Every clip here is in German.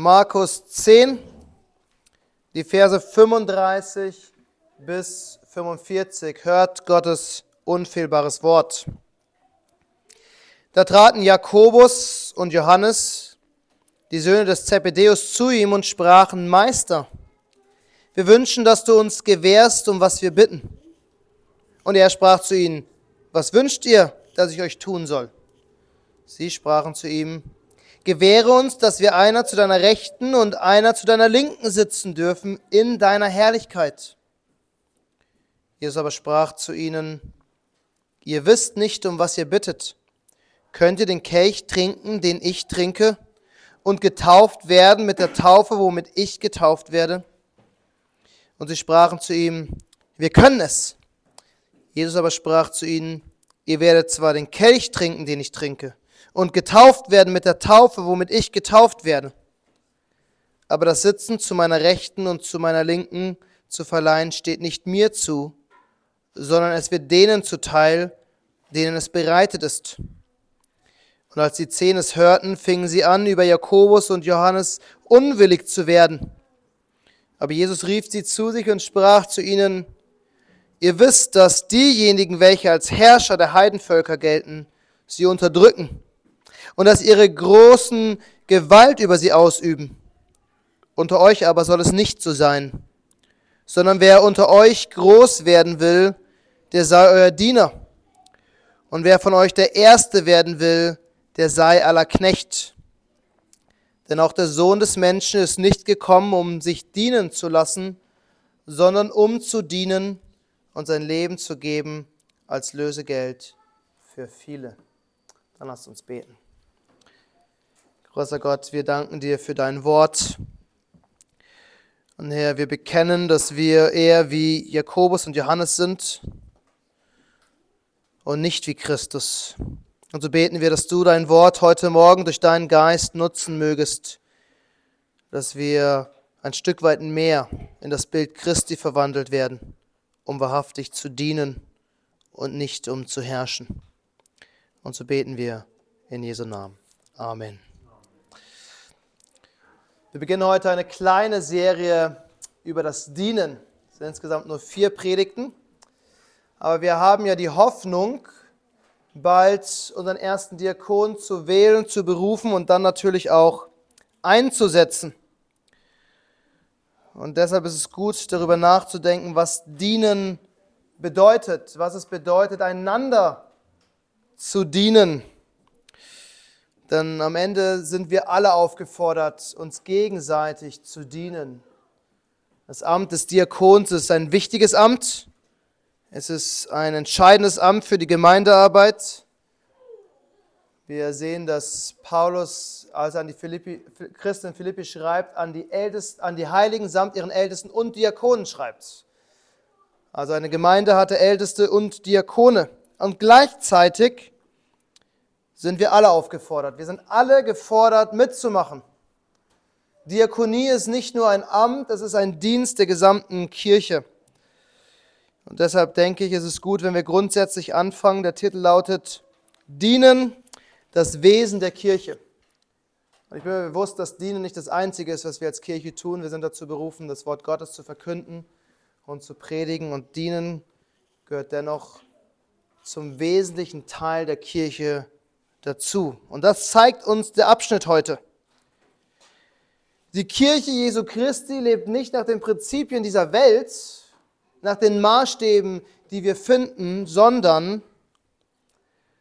Markus 10, die Verse 35 bis 45. Hört Gottes unfehlbares Wort. Da traten Jakobus und Johannes, die Söhne des Zebedeus, zu ihm und sprachen, Meister, wir wünschen, dass du uns gewährst, um was wir bitten. Und er sprach zu ihnen, was wünscht ihr, dass ich euch tun soll? Sie sprachen zu ihm, gewähre uns, dass wir einer zu deiner Rechten und einer zu deiner Linken sitzen dürfen in deiner Herrlichkeit. Jesus aber sprach zu ihnen, ihr wisst nicht, um was ihr bittet. Könnt ihr den Kelch trinken, den ich trinke, und getauft werden mit der Taufe, womit ich getauft werde? Und sie sprachen zu ihm, wir können es. Jesus aber sprach zu ihnen, ihr werdet zwar den Kelch trinken, den ich trinke, und getauft werden mit der Taufe, womit ich getauft werde. Aber das Sitzen zu meiner Rechten und zu meiner Linken zu verleihen, steht nicht mir zu, sondern es wird denen zuteil, denen es bereitet ist. Und als die Zehn es hörten, fingen sie an, über Jakobus und Johannes unwillig zu werden. Aber Jesus rief sie zu sich und sprach zu ihnen, ihr wisst, dass diejenigen, welche als Herrscher der Heidenvölker gelten, sie unterdrücken und dass ihre großen Gewalt über sie ausüben. Unter euch aber soll es nicht so sein, sondern wer unter euch groß werden will, der sei euer Diener. Und wer von euch der Erste werden will, der sei aller Knecht. Denn auch der Sohn des Menschen ist nicht gekommen, um sich dienen zu lassen, sondern um zu dienen und sein Leben zu geben als Lösegeld für viele. Dann lasst uns beten. Großer Gott, wir danken dir für dein Wort. Und Herr, wir bekennen, dass wir eher wie Jakobus und Johannes sind und nicht wie Christus. Und so beten wir, dass du dein Wort heute Morgen durch deinen Geist nutzen mögest, dass wir ein Stück weit mehr in das Bild Christi verwandelt werden, um wahrhaftig zu dienen und nicht um zu herrschen. Und so beten wir in Jesu Namen. Amen. Wir beginnen heute eine kleine Serie über das Dienen. Es sind insgesamt nur vier Predigten. Aber wir haben ja die Hoffnung, bald unseren ersten Diakon zu wählen, zu berufen und dann natürlich auch einzusetzen. Und deshalb ist es gut, darüber nachzudenken, was Dienen bedeutet, was es bedeutet, einander zu dienen. Denn am Ende sind wir alle aufgefordert, uns gegenseitig zu dienen. Das Amt des Diakons ist ein wichtiges Amt. Es ist ein entscheidendes Amt für die Gemeindearbeit. Wir sehen, dass Paulus, als er an die Philippi, Christen in Philippi schreibt, an die, Ältesten, an die Heiligen samt ihren Ältesten und Diakonen schreibt. Also eine Gemeinde hatte Älteste und Diakone. Und gleichzeitig sind wir alle aufgefordert. Wir sind alle gefordert, mitzumachen. Diakonie ist nicht nur ein Amt, es ist ein Dienst der gesamten Kirche. Und deshalb denke ich, ist es gut, wenn wir grundsätzlich anfangen. Der Titel lautet Dienen, das Wesen der Kirche. Und ich bin mir bewusst, dass Dienen nicht das Einzige ist, was wir als Kirche tun. Wir sind dazu berufen, das Wort Gottes zu verkünden und zu predigen. Und Dienen gehört dennoch zum wesentlichen Teil der Kirche dazu. Und das zeigt uns der Abschnitt heute. Die Kirche Jesu Christi lebt nicht nach den Prinzipien dieser Welt, nach den Maßstäben, die wir finden, sondern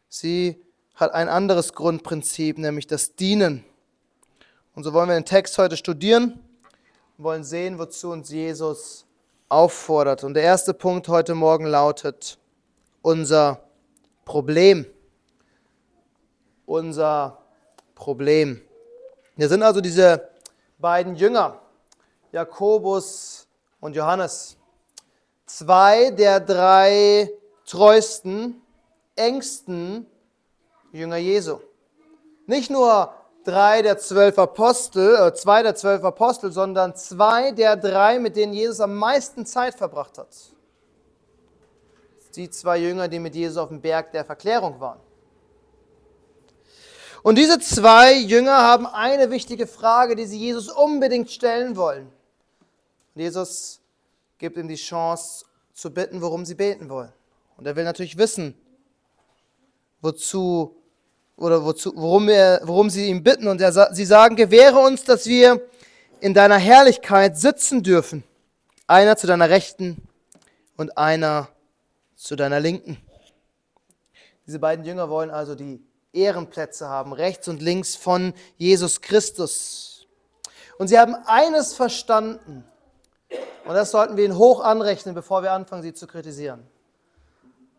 sie hat ein anderes Grundprinzip, nämlich das Dienen. Und so wollen wir den Text heute studieren und wollen sehen, wozu uns Jesus auffordert. Und der erste Punkt heute Morgen lautet unser Problem unser Problem. Hier sind also diese beiden Jünger, Jakobus und Johannes. Zwei der drei treuesten, engsten Jünger Jesu. Nicht nur drei der zwölf Apostel, äh, zwei der zwölf Apostel, sondern zwei der drei, mit denen Jesus am meisten Zeit verbracht hat. Die zwei Jünger, die mit Jesus auf dem Berg der Verklärung waren. Und diese zwei Jünger haben eine wichtige Frage, die sie Jesus unbedingt stellen wollen. Jesus gibt ihm die Chance zu bitten, worum sie beten wollen. Und er will natürlich wissen, wozu oder wozu, worum, er, worum sie ihn bitten. Und er, sie sagen, gewähre uns, dass wir in deiner Herrlichkeit sitzen dürfen. Einer zu deiner Rechten und einer zu deiner Linken. Diese beiden Jünger wollen also die Ehrenplätze haben, rechts und links von Jesus Christus. Und sie haben eines verstanden, und das sollten wir ihnen hoch anrechnen, bevor wir anfangen, sie zu kritisieren.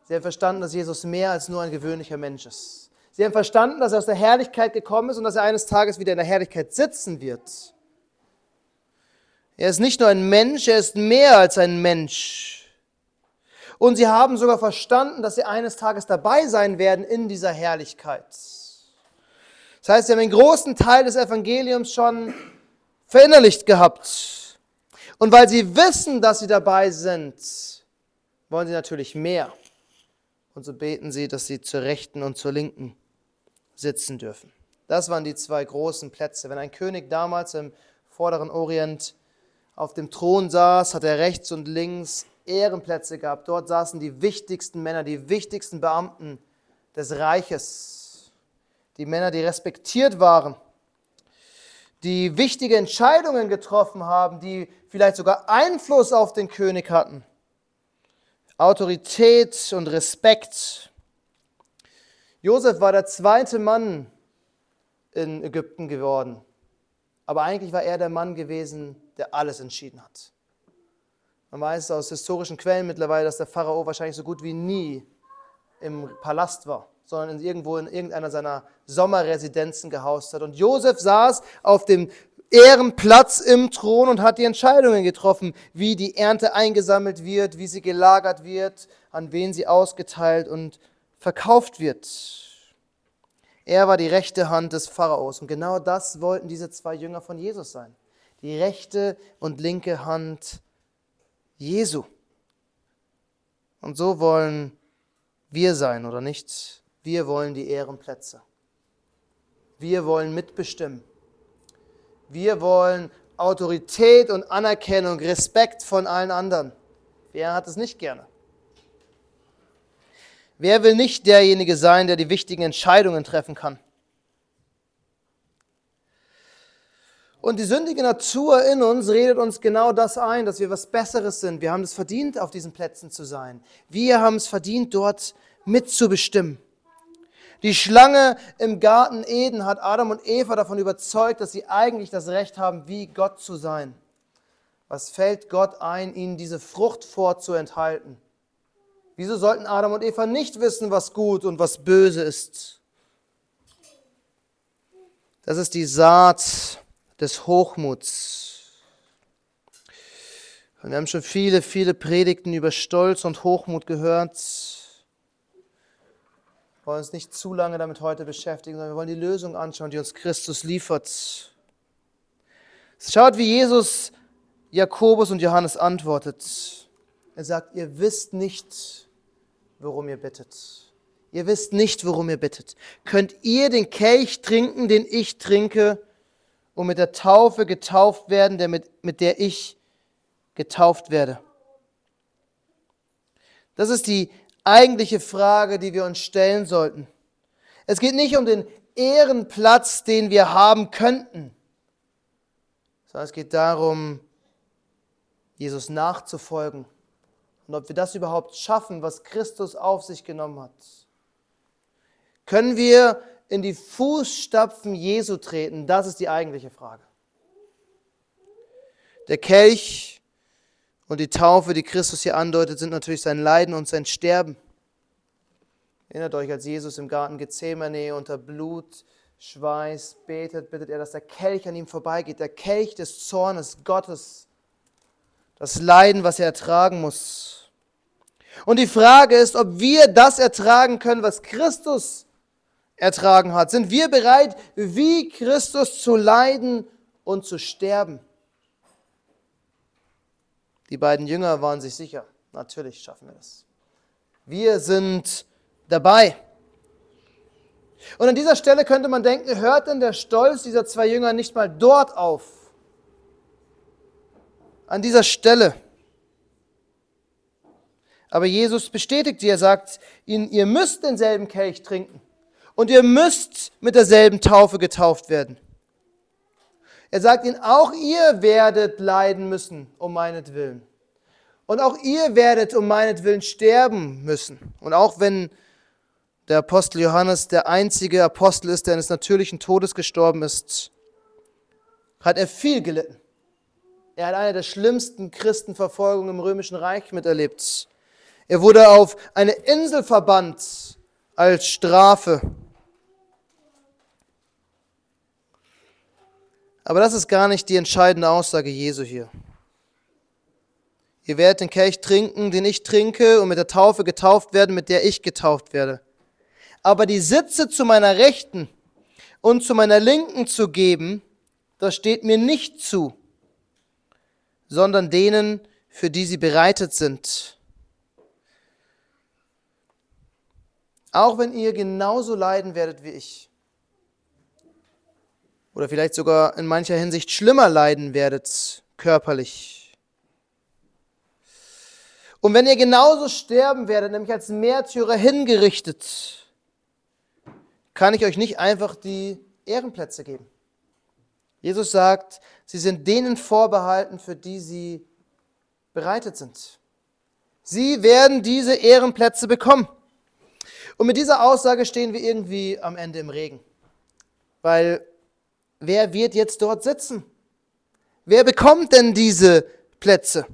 Sie haben verstanden, dass Jesus mehr als nur ein gewöhnlicher Mensch ist. Sie haben verstanden, dass er aus der Herrlichkeit gekommen ist und dass er eines Tages wieder in der Herrlichkeit sitzen wird. Er ist nicht nur ein Mensch, er ist mehr als ein Mensch. Und sie haben sogar verstanden, dass sie eines Tages dabei sein werden in dieser Herrlichkeit. Das heißt, sie haben einen großen Teil des Evangeliums schon verinnerlicht gehabt. Und weil sie wissen, dass sie dabei sind, wollen sie natürlich mehr. Und so beten sie, dass sie zur Rechten und zur Linken sitzen dürfen. Das waren die zwei großen Plätze. Wenn ein König damals im vorderen Orient auf dem Thron saß, hat er rechts und links Ehrenplätze gehabt. Dort saßen die wichtigsten Männer, die wichtigsten Beamten des Reiches. Die Männer, die respektiert waren, die wichtige Entscheidungen getroffen haben, die vielleicht sogar Einfluss auf den König hatten. Autorität und Respekt. Josef war der zweite Mann in Ägypten geworden. Aber eigentlich war er der Mann gewesen, der alles entschieden hat. Man weiß aus historischen Quellen mittlerweile, dass der Pharao wahrscheinlich so gut wie nie im Palast war, sondern irgendwo in irgendeiner seiner Sommerresidenzen gehaust hat. Und Josef saß auf dem Ehrenplatz im Thron und hat die Entscheidungen getroffen, wie die Ernte eingesammelt wird, wie sie gelagert wird, an wen sie ausgeteilt und verkauft wird. Er war die rechte Hand des Pharaos und genau das wollten diese zwei Jünger von Jesus sein die rechte und linke Hand Jesu. Und so wollen wir sein, oder nicht? Wir wollen die Ehrenplätze. Wir wollen mitbestimmen. Wir wollen Autorität und Anerkennung, Respekt von allen anderen. Wer hat es nicht gerne? Wer will nicht derjenige sein, der die wichtigen Entscheidungen treffen kann? Und die sündige Natur in uns redet uns genau das ein, dass wir was Besseres sind. Wir haben es verdient, auf diesen Plätzen zu sein. Wir haben es verdient, dort mitzubestimmen. Die Schlange im Garten Eden hat Adam und Eva davon überzeugt, dass sie eigentlich das Recht haben, wie Gott zu sein. Was fällt Gott ein, ihnen diese Frucht vorzuenthalten? Wieso sollten Adam und Eva nicht wissen, was gut und was böse ist? Das ist die Saat des Hochmuts. Und wir haben schon viele, viele Predigten über Stolz und Hochmut gehört. Wir wollen uns nicht zu lange damit heute beschäftigen, sondern wir wollen die Lösung anschauen, die uns Christus liefert. Schaut, wie Jesus Jakobus und Johannes antwortet. Er sagt, ihr wisst nicht, worum ihr bittet. Ihr wisst nicht, worum ihr bittet. Könnt ihr den Kelch trinken, den ich trinke, und mit der Taufe getauft werden, der mit, mit der ich getauft werde? Das ist die eigentliche Frage, die wir uns stellen sollten. Es geht nicht um den Ehrenplatz, den wir haben könnten, sondern es geht darum, Jesus nachzufolgen und ob wir das überhaupt schaffen, was Christus auf sich genommen hat. Können wir in die Fußstapfen Jesu treten? Das ist die eigentliche Frage. Der Kelch und die Taufe, die Christus hier andeutet, sind natürlich sein Leiden und sein Sterben. Erinnert euch, als Jesus im Garten Gethsemane unter Blut, Schweiß betet, bittet er, dass der Kelch an ihm vorbeigeht, der Kelch des Zornes Gottes, das Leiden, was er ertragen muss. Und die Frage ist, ob wir das ertragen können, was Christus ertragen hat? Sind wir bereit, wie Christus zu leiden und zu sterben? Die beiden Jünger waren sich sicher, natürlich schaffen wir das. Wir sind dabei. Und an dieser Stelle könnte man denken, hört denn der Stolz dieser zwei Jünger nicht mal dort auf? An dieser Stelle. Aber Jesus bestätigt sie, er sagt ihnen, ihr müsst denselben Kelch trinken und ihr müsst mit derselben Taufe getauft werden. Er sagt ihnen, auch ihr werdet leiden müssen um meinetwillen. Und auch ihr werdet um meinetwillen sterben müssen. Und auch wenn der Apostel Johannes der einzige Apostel ist, der eines natürlichen Todes gestorben ist, hat er viel gelitten. Er hat eine der schlimmsten Christenverfolgungen im römischen Reich miterlebt. Er wurde auf eine Insel verbannt als Strafe. Aber das ist gar nicht die entscheidende Aussage Jesu hier. Ihr werdet den Kelch trinken, den ich trinke, und mit der Taufe getauft werden, mit der ich getauft werde. Aber die Sitze zu meiner Rechten und zu meiner Linken zu geben, das steht mir nicht zu, sondern denen, für die sie bereitet sind. Auch wenn ihr genauso leiden werdet wie ich oder vielleicht sogar in mancher Hinsicht schlimmer leiden werdet, körperlich. Und wenn ihr genauso sterben werdet, nämlich als Märtyrer hingerichtet, kann ich euch nicht einfach die Ehrenplätze geben. Jesus sagt, sie sind denen vorbehalten, für die sie bereitet sind. Sie werden diese Ehrenplätze bekommen. Und mit dieser Aussage stehen wir irgendwie am Ende im Regen. Weil wer wird jetzt dort sitzen? Wer bekommt denn diese Plätze?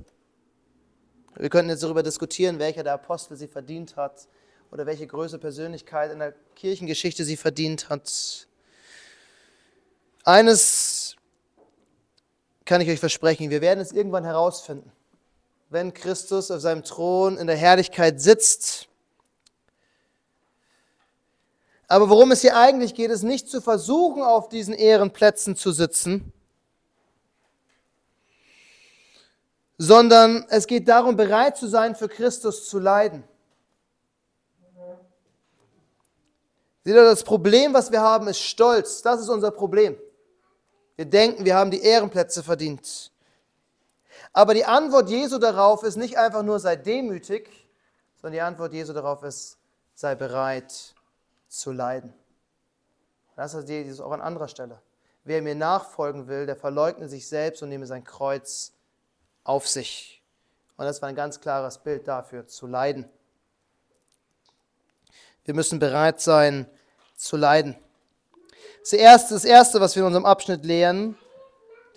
Wir könnten jetzt darüber diskutieren, welcher der Apostel sie verdient hat oder welche größere Persönlichkeit in der Kirchengeschichte sie verdient hat. Eines kann ich euch versprechen, wir werden es irgendwann herausfinden. Wenn Christus auf seinem Thron in der Herrlichkeit sitzt, aber worum es hier eigentlich geht, ist nicht zu versuchen, auf diesen Ehrenplätzen zu sitzen, sondern es geht darum, bereit zu sein, für Christus zu leiden. Seht ihr, das Problem, was wir haben, ist Stolz. Das ist unser Problem. Wir denken, wir haben die Ehrenplätze verdient. Aber die Antwort Jesu darauf ist nicht einfach nur sei demütig, sondern die Antwort Jesu darauf ist sei bereit zu leiden. Das ist Jesus auch an anderer Stelle. Wer mir nachfolgen will, der verleugne sich selbst und nehme sein Kreuz auf sich. Und das war ein ganz klares Bild dafür, zu leiden. Wir müssen bereit sein, zu leiden. Das erste, das erste, was wir in unserem Abschnitt lernen.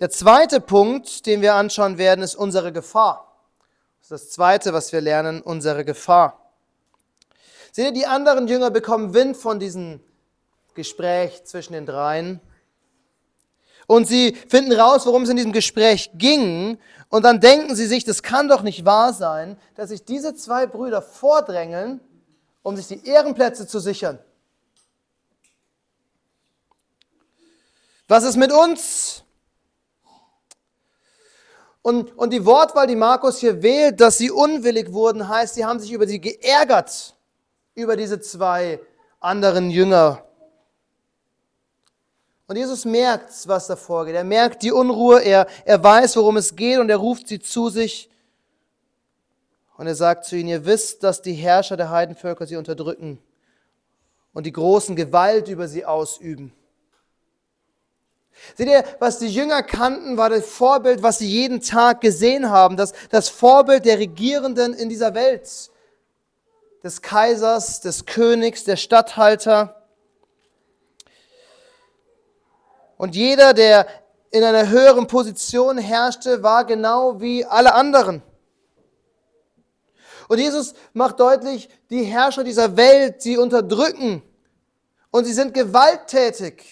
Der zweite Punkt, den wir anschauen werden, ist unsere Gefahr. Das ist das zweite, was wir lernen, unsere Gefahr. Seht ihr, die anderen Jünger bekommen Wind von diesem Gespräch zwischen den dreien. Und sie finden raus, worum es in diesem Gespräch ging. Und dann denken sie sich, das kann doch nicht wahr sein, dass sich diese zwei Brüder vordrängeln, um sich die Ehrenplätze zu sichern. Was ist mit uns? Und, und die Wortwahl, die Markus hier wählt, dass sie unwillig wurden, heißt, sie haben sich über sie geärgert über diese zwei anderen Jünger. Und Jesus merkt, was da vorgeht. Er merkt die Unruhe, er, er weiß, worum es geht und er ruft sie zu sich. Und er sagt zu ihnen, ihr wisst, dass die Herrscher der Heidenvölker sie unterdrücken und die großen Gewalt über sie ausüben. Seht ihr, was die Jünger kannten, war das Vorbild, was sie jeden Tag gesehen haben, das, das Vorbild der Regierenden in dieser Welt des Kaisers, des Königs, der Statthalter. Und jeder, der in einer höheren Position herrschte, war genau wie alle anderen. Und Jesus macht deutlich, die Herrscher dieser Welt, sie unterdrücken und sie sind gewalttätig.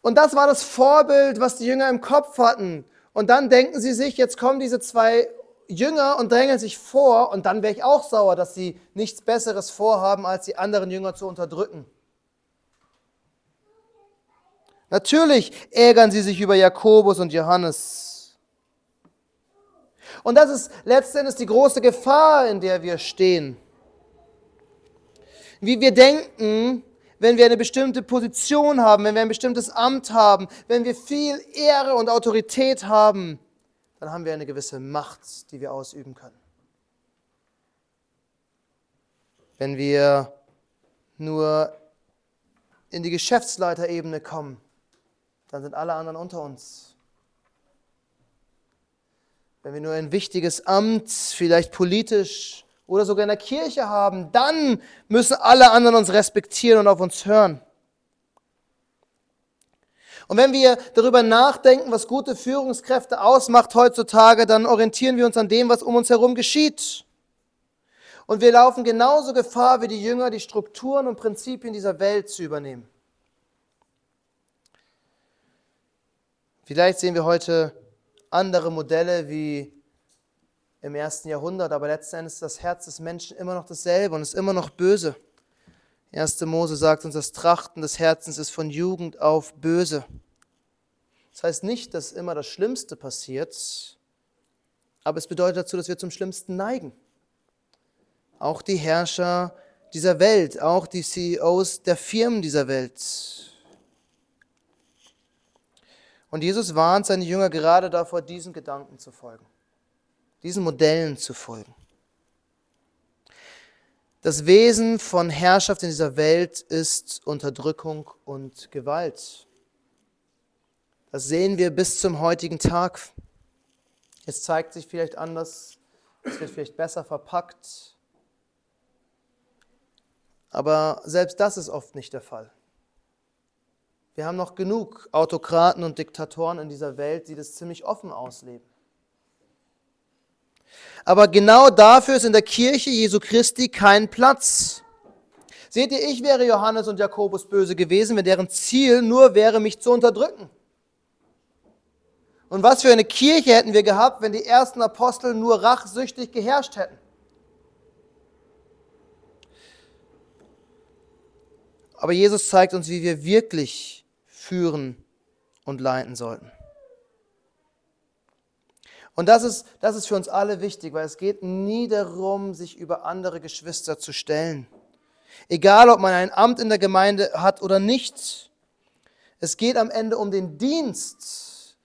Und das war das Vorbild, was die Jünger im Kopf hatten. Und dann denken sie sich, jetzt kommen diese zwei Jünger und drängeln sich vor und dann wäre ich auch sauer, dass sie nichts Besseres vorhaben, als die anderen Jünger zu unterdrücken. Natürlich ärgern sie sich über Jakobus und Johannes. Und das ist letztendlich die große Gefahr, in der wir stehen. Wie wir denken, wenn wir eine bestimmte Position haben, wenn wir ein bestimmtes Amt haben, wenn wir viel Ehre und Autorität haben, dann haben wir eine gewisse Macht, die wir ausüben können. Wenn wir nur in die Geschäftsleiterebene kommen, dann sind alle anderen unter uns. Wenn wir nur ein wichtiges Amt, vielleicht politisch oder sogar in der Kirche haben, dann müssen alle anderen uns respektieren und auf uns hören. Und wenn wir darüber nachdenken, was gute Führungskräfte ausmacht heutzutage, dann orientieren wir uns an dem, was um uns herum geschieht. Und wir laufen genauso Gefahr wie die Jünger, die Strukturen und Prinzipien dieser Welt zu übernehmen. Vielleicht sehen wir heute andere Modelle wie im ersten Jahrhundert, aber letzten Endes ist das Herz des Menschen immer noch dasselbe und ist immer noch böse. 1. Mose sagt uns, das Trachten des Herzens ist von Jugend auf böse. Das heißt nicht, dass immer das Schlimmste passiert, aber es bedeutet dazu, dass wir zum Schlimmsten neigen. Auch die Herrscher dieser Welt, auch die CEOs der Firmen dieser Welt und Jesus warnt seine Jünger gerade davor, diesen Gedanken zu folgen, diesen Modellen zu folgen. Das Wesen von Herrschaft in dieser Welt ist Unterdrückung und Gewalt. Das sehen wir bis zum heutigen Tag. Es zeigt sich vielleicht anders, es wird vielleicht besser verpackt, aber selbst das ist oft nicht der Fall. Wir haben noch genug Autokraten und Diktatoren in dieser Welt, die das ziemlich offen ausleben. Aber genau dafür ist in der Kirche Jesu Christi kein Platz. Seht ihr, ich wäre Johannes und Jakobus böse gewesen, wenn deren Ziel nur wäre, mich zu unterdrücken. Und was für eine Kirche hätten wir gehabt, wenn die ersten Apostel nur rachsüchtig geherrscht hätten? Aber Jesus zeigt uns, wie wir wirklich führen und leiten sollten. Und das ist, das ist für uns alle wichtig, weil es geht nie darum, sich über andere Geschwister zu stellen. Egal, ob man ein Amt in der Gemeinde hat oder nicht. Es geht am Ende um den Dienst.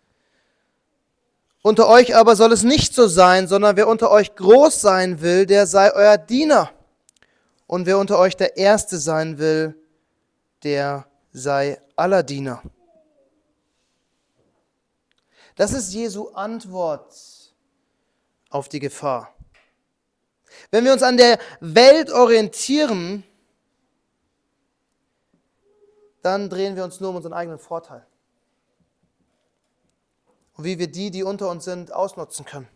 Unter euch aber soll es nicht so sein, sondern wer unter euch groß sein will, der sei euer Diener. Und wer unter euch der Erste sein will, der sei aller Diener. Das ist Jesu Antwort auf die Gefahr. Wenn wir uns an der Welt orientieren, dann drehen wir uns nur um unseren eigenen Vorteil. Und wie wir die, die unter uns sind, ausnutzen können.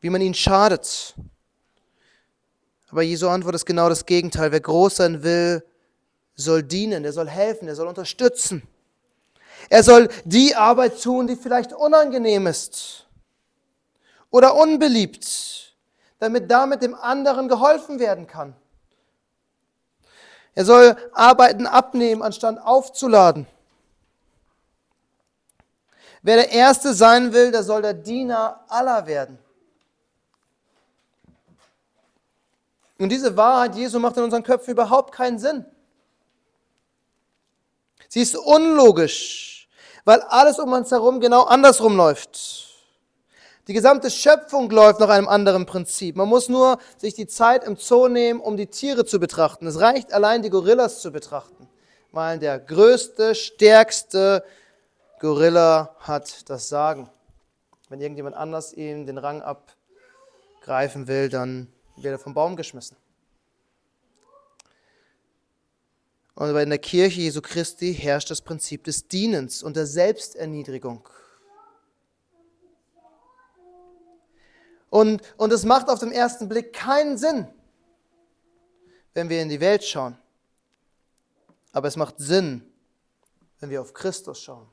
Wie man ihnen schadet. Aber Jesu Antwort ist genau das Gegenteil. Wer groß sein will, soll dienen, er soll helfen, er soll unterstützen. Er soll die Arbeit tun, die vielleicht unangenehm ist oder unbeliebt, damit damit dem anderen geholfen werden kann. Er soll Arbeiten abnehmen, anstatt aufzuladen. Wer der Erste sein will, der soll der Diener aller werden. Und diese Wahrheit Jesu macht in unseren Köpfen überhaupt keinen Sinn. Sie ist unlogisch, weil alles um uns herum genau andersrum läuft. Die gesamte Schöpfung läuft nach einem anderen Prinzip. Man muss nur sich die Zeit im Zoo nehmen, um die Tiere zu betrachten. Es reicht allein, die Gorillas zu betrachten, weil der größte, stärkste Gorilla hat das Sagen. Wenn irgendjemand anders ihm den Rang abgreifen will, dann wird er vom Baum geschmissen. Und in der Kirche Jesu Christi herrscht das Prinzip des Dienens und der Selbsterniedrigung. Und, und es macht auf den ersten Blick keinen Sinn, wenn wir in die Welt schauen. Aber es macht Sinn, wenn wir auf Christus schauen.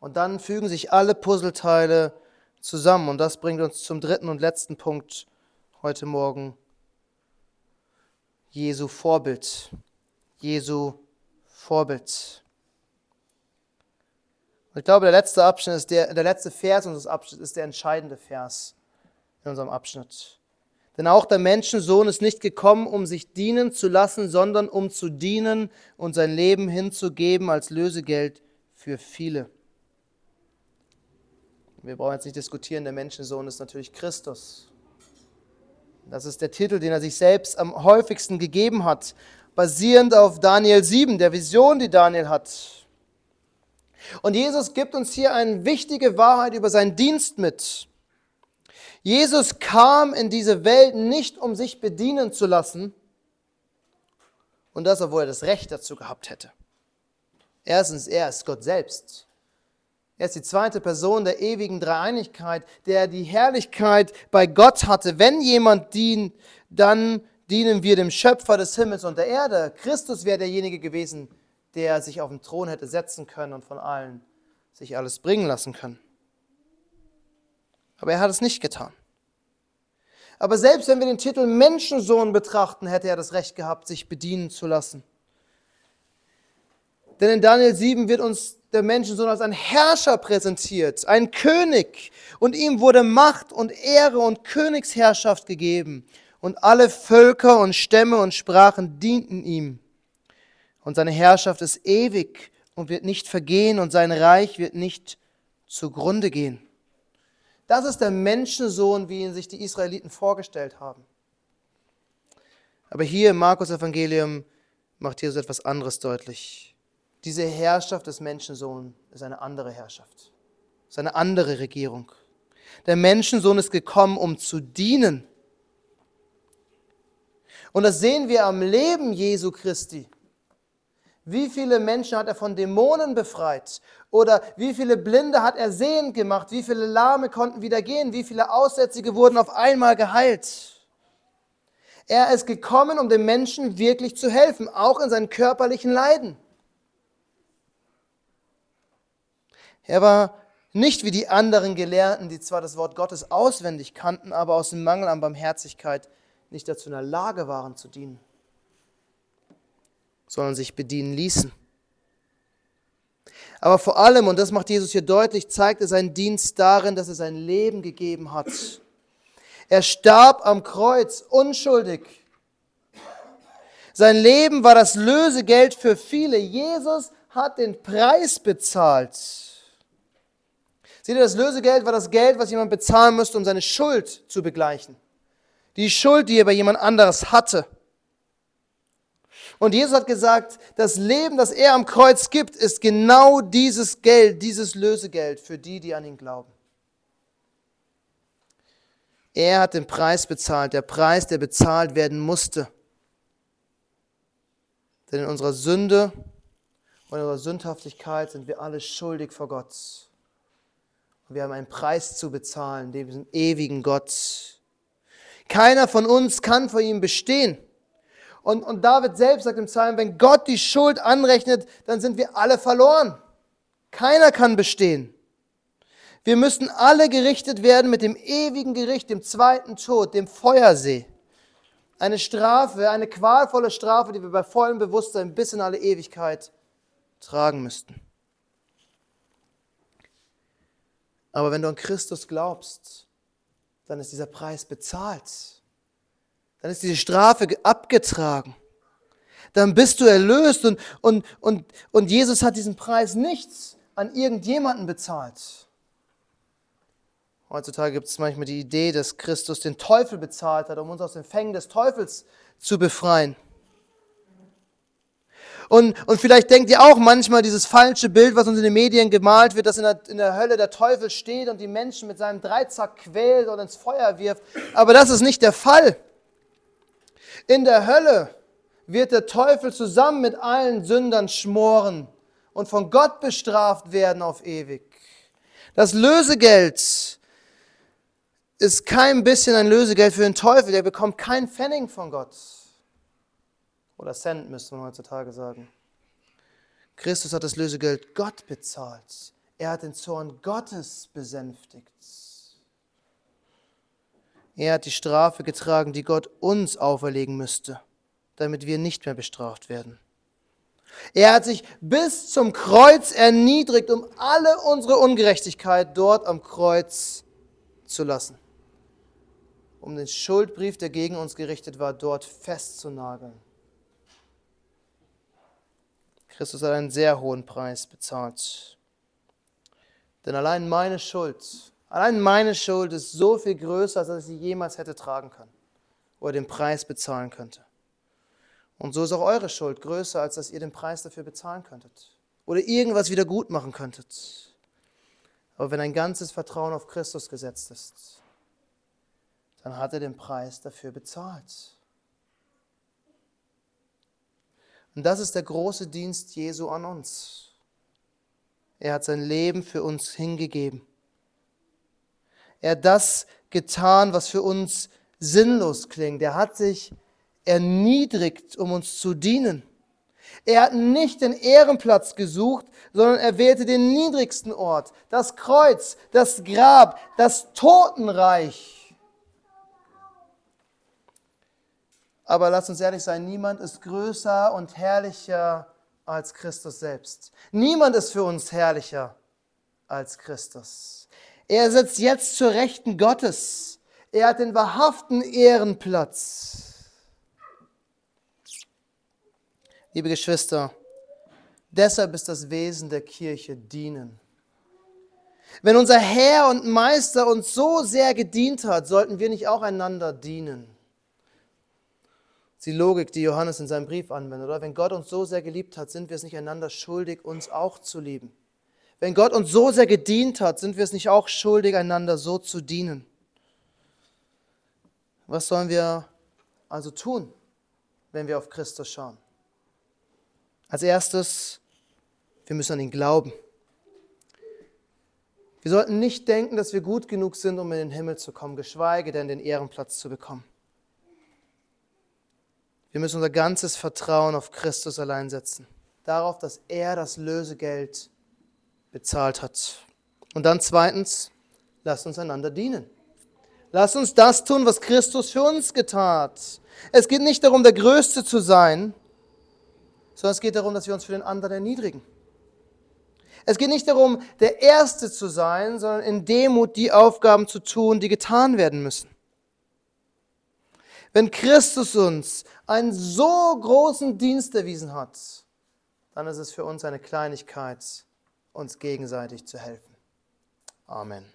Und dann fügen sich alle Puzzleteile zusammen. Und das bringt uns zum dritten und letzten Punkt heute Morgen. Jesu Vorbild. Jesu Vorbild. Und ich glaube, der letzte Abschnitt ist der, der letzte Vers unseres Abschnitts ist der entscheidende Vers in unserem Abschnitt. Denn auch der Menschensohn ist nicht gekommen, um sich dienen zu lassen, sondern um zu dienen und sein Leben hinzugeben als Lösegeld für viele. Wir brauchen jetzt nicht diskutieren, der Menschensohn ist natürlich Christus. Das ist der Titel, den er sich selbst am häufigsten gegeben hat, basierend auf Daniel 7, der Vision, die Daniel hat. Und Jesus gibt uns hier eine wichtige Wahrheit über seinen Dienst mit. Jesus kam in diese Welt nicht, um sich bedienen zu lassen, und das, obwohl er das Recht dazu gehabt hätte. Erstens, er ist Gott selbst. Er ist die zweite Person der ewigen Dreieinigkeit, der die Herrlichkeit bei Gott hatte. Wenn jemand dient, dann dienen wir dem Schöpfer des Himmels und der Erde. Christus wäre derjenige gewesen, der sich auf den Thron hätte setzen können und von allen sich alles bringen lassen können. Aber er hat es nicht getan. Aber selbst wenn wir den Titel Menschensohn betrachten, hätte er das Recht gehabt, sich bedienen zu lassen. Denn in Daniel 7 wird uns der Menschensohn als ein Herrscher präsentiert, ein König. Und ihm wurde Macht und Ehre und Königsherrschaft gegeben. Und alle Völker und Stämme und Sprachen dienten ihm. Und seine Herrschaft ist ewig und wird nicht vergehen und sein Reich wird nicht zugrunde gehen. Das ist der Menschensohn, wie ihn sich die Israeliten vorgestellt haben. Aber hier im Markus Evangelium macht Jesus etwas anderes deutlich. Diese Herrschaft des Menschensohns ist eine andere Herrschaft, ist eine andere Regierung. Der Menschensohn ist gekommen, um zu dienen. Und das sehen wir am Leben Jesu Christi. Wie viele Menschen hat er von Dämonen befreit? Oder wie viele Blinde hat er sehend gemacht? Wie viele Lahme konnten wieder gehen? Wie viele Aussätzige wurden auf einmal geheilt? Er ist gekommen, um dem Menschen wirklich zu helfen, auch in seinen körperlichen Leiden. Er war nicht wie die anderen Gelehrten, die zwar das Wort Gottes auswendig kannten, aber aus dem Mangel an Barmherzigkeit nicht dazu in der Lage waren zu dienen sondern sich bedienen ließen. Aber vor allem, und das macht Jesus hier deutlich, zeigt er seinen Dienst darin, dass er sein Leben gegeben hat. Er starb am Kreuz unschuldig. Sein Leben war das Lösegeld für viele. Jesus hat den Preis bezahlt. Seht ihr, das Lösegeld war das Geld, was jemand bezahlen müsste, um seine Schuld zu begleichen. Die Schuld, die er bei jemand anderes hatte. Und Jesus hat gesagt, das Leben, das er am Kreuz gibt, ist genau dieses Geld, dieses Lösegeld für die, die an ihn glauben. Er hat den Preis bezahlt, der Preis, der bezahlt werden musste. Denn in unserer Sünde und in unserer Sündhaftigkeit sind wir alle schuldig vor Gott. Und wir haben einen Preis zu bezahlen, dem ewigen Gott. Keiner von uns kann vor ihm bestehen. Und, und David selbst sagt im Psalm, wenn Gott die Schuld anrechnet, dann sind wir alle verloren. Keiner kann bestehen. Wir müssen alle gerichtet werden mit dem ewigen Gericht, dem zweiten Tod, dem Feuersee. Eine Strafe, eine qualvolle Strafe, die wir bei vollem Bewusstsein bis in alle Ewigkeit tragen müssten. Aber wenn du an Christus glaubst, dann ist dieser Preis bezahlt dann ist diese Strafe abgetragen. Dann bist du erlöst und, und, und, und Jesus hat diesen Preis nichts an irgendjemanden bezahlt. Heutzutage gibt es manchmal die Idee, dass Christus den Teufel bezahlt hat, um uns aus den Fängen des Teufels zu befreien. Und, und vielleicht denkt ihr auch manchmal dieses falsche Bild, was uns in den Medien gemalt wird, dass in der, in der Hölle der Teufel steht und die Menschen mit seinem Dreizack quält und ins Feuer wirft. Aber das ist nicht der Fall. In der Hölle wird der Teufel zusammen mit allen Sündern schmoren und von Gott bestraft werden auf ewig. Das Lösegeld ist kein bisschen ein Lösegeld für den Teufel, der bekommt keinen Pfennig von Gott. Oder Cent müsste man heutzutage sagen. Christus hat das Lösegeld Gott bezahlt. Er hat den Zorn Gottes besänftigt. Er hat die Strafe getragen, die Gott uns auferlegen müsste, damit wir nicht mehr bestraft werden. Er hat sich bis zum Kreuz erniedrigt, um alle unsere Ungerechtigkeit dort am Kreuz zu lassen. um den Schuldbrief, der gegen uns gerichtet war, dort festzunageln. Christus hat einen sehr hohen Preis bezahlt. Denn allein meine Schuld, allein meine Schuld ist so viel größer, als ich sie jemals hätte tragen können oder den Preis bezahlen könnte. Und so ist auch eure Schuld größer, als dass ihr den Preis dafür bezahlen könntet oder irgendwas wieder gut machen könntet. Aber wenn ein ganzes Vertrauen auf Christus gesetzt ist, dann hat er den Preis dafür bezahlt. Und das ist der große Dienst Jesu an uns. Er hat sein Leben für uns hingegeben. Er hat das getan, was für uns sinnlos klingt. Er hat sich erniedrigt, um uns zu dienen. Er hat nicht den Ehrenplatz gesucht, sondern er wählte den niedrigsten Ort, das Kreuz, das Grab, das Totenreich. Aber lasst uns ehrlich sein, niemand ist größer und herrlicher als Christus selbst. Niemand ist für uns herrlicher als Christus. Er sitzt jetzt zur Rechten Gottes. Er hat den wahrhaften Ehrenplatz. Liebe Geschwister, deshalb ist das Wesen der Kirche dienen. Wenn unser Herr und Meister uns so sehr gedient hat, sollten wir nicht auch einander dienen. Die Logik, die Johannes in seinem Brief anwendet. Oder? Wenn Gott uns so sehr geliebt hat, sind wir es nicht einander schuldig, uns auch zu lieben. Wenn Gott uns so sehr gedient hat, sind wir es nicht auch schuldig, einander so zu dienen. Was sollen wir also tun, wenn wir auf Christus schauen? Als erstes, wir müssen an ihn glauben. Wir sollten nicht denken, dass wir gut genug sind, um in den Himmel zu kommen, geschweige denn den Ehrenplatz zu bekommen. Wir müssen unser ganzes Vertrauen auf Christus allein setzen. Darauf, dass er das Lösegeld bezahlt hat. Und dann zweitens, lasst uns einander dienen. Lasst uns das tun, was Christus für uns getan hat. Es geht nicht darum, der Größte zu sein, sondern es geht darum, dass wir uns für den anderen erniedrigen. Es geht nicht darum, der Erste zu sein, sondern in Demut die Aufgaben zu tun, die getan werden müssen. Wenn Christus uns einen so großen Dienst erwiesen hat, dann ist es für uns eine Kleinigkeit, uns gegenseitig zu helfen. Amen.